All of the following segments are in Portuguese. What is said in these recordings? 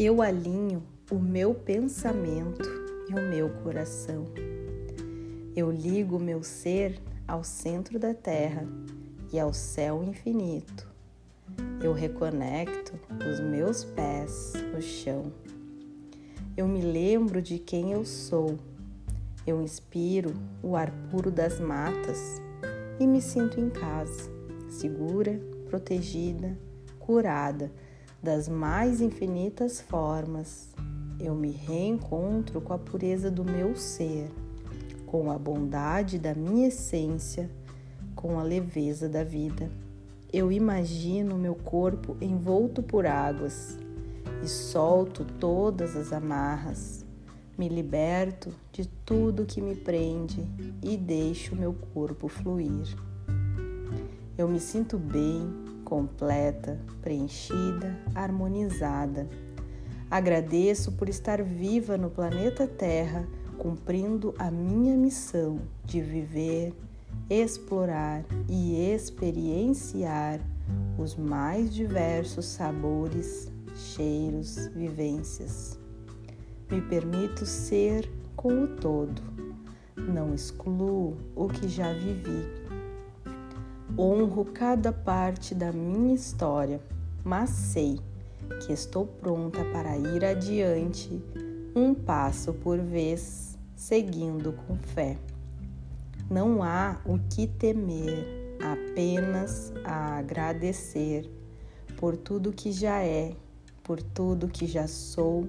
Eu alinho o meu pensamento e o meu coração. Eu ligo meu ser ao centro da terra e ao céu infinito. Eu reconecto os meus pés no chão. Eu me lembro de quem eu sou. Eu inspiro o ar puro das matas e me sinto em casa, segura, protegida, curada das mais infinitas formas. Eu me reencontro com a pureza do meu ser, com a bondade da minha essência, com a leveza da vida. Eu imagino meu corpo envolto por águas e solto todas as amarras. Me liberto de tudo que me prende e deixo meu corpo fluir. Eu me sinto bem, completa, preenchida, harmonizada. Agradeço por estar viva no planeta Terra, cumprindo a minha missão de viver, explorar e experienciar os mais diversos sabores, cheiros, vivências. Me permito ser com o todo. Não excluo o que já vivi Honro cada parte da minha história, mas sei que estou pronta para ir adiante, um passo por vez, seguindo com fé. Não há o que temer, apenas a agradecer por tudo que já é, por tudo que já sou,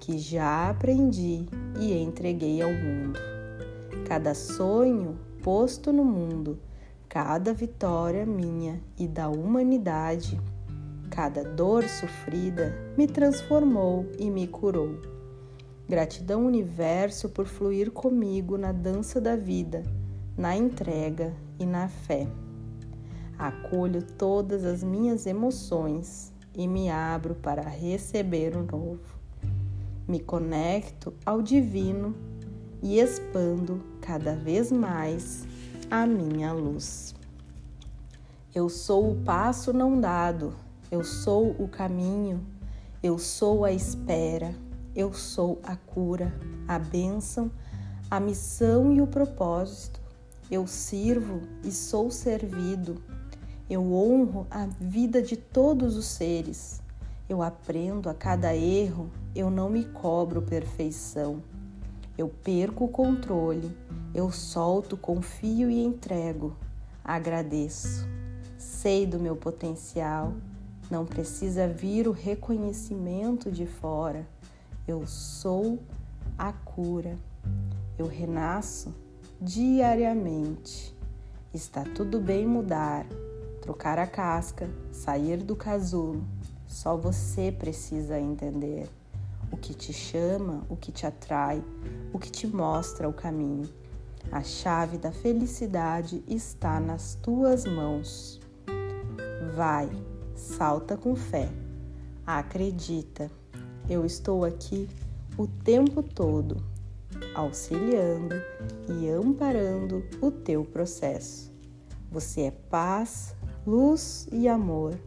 que já aprendi e entreguei ao mundo. Cada sonho posto no mundo cada vitória minha e da humanidade, cada dor sofrida me transformou e me curou. Gratidão, universo, por fluir comigo na dança da vida, na entrega e na fé. Acolho todas as minhas emoções e me abro para receber o novo. Me conecto ao divino e expando cada vez mais a minha luz. Eu sou o passo não dado, eu sou o caminho, eu sou a espera, eu sou a cura, a bênção, a missão e o propósito. Eu sirvo e sou servido. Eu honro a vida de todos os seres. Eu aprendo a cada erro, eu não me cobro perfeição. Eu perco o controle, eu solto, confio e entrego. Agradeço. Sei do meu potencial, não precisa vir o reconhecimento de fora. Eu sou a cura. Eu renasço diariamente. Está tudo bem mudar, trocar a casca, sair do casulo. Só você precisa entender o que te chama, o que te atrai, o que te mostra o caminho. A chave da felicidade está nas tuas mãos. Vai, salta com fé. Acredita, eu estou aqui o tempo todo, auxiliando e amparando o teu processo. Você é paz, luz e amor.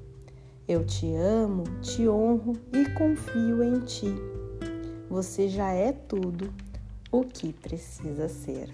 Eu te amo, te honro e confio em ti. Você já é tudo o que precisa ser.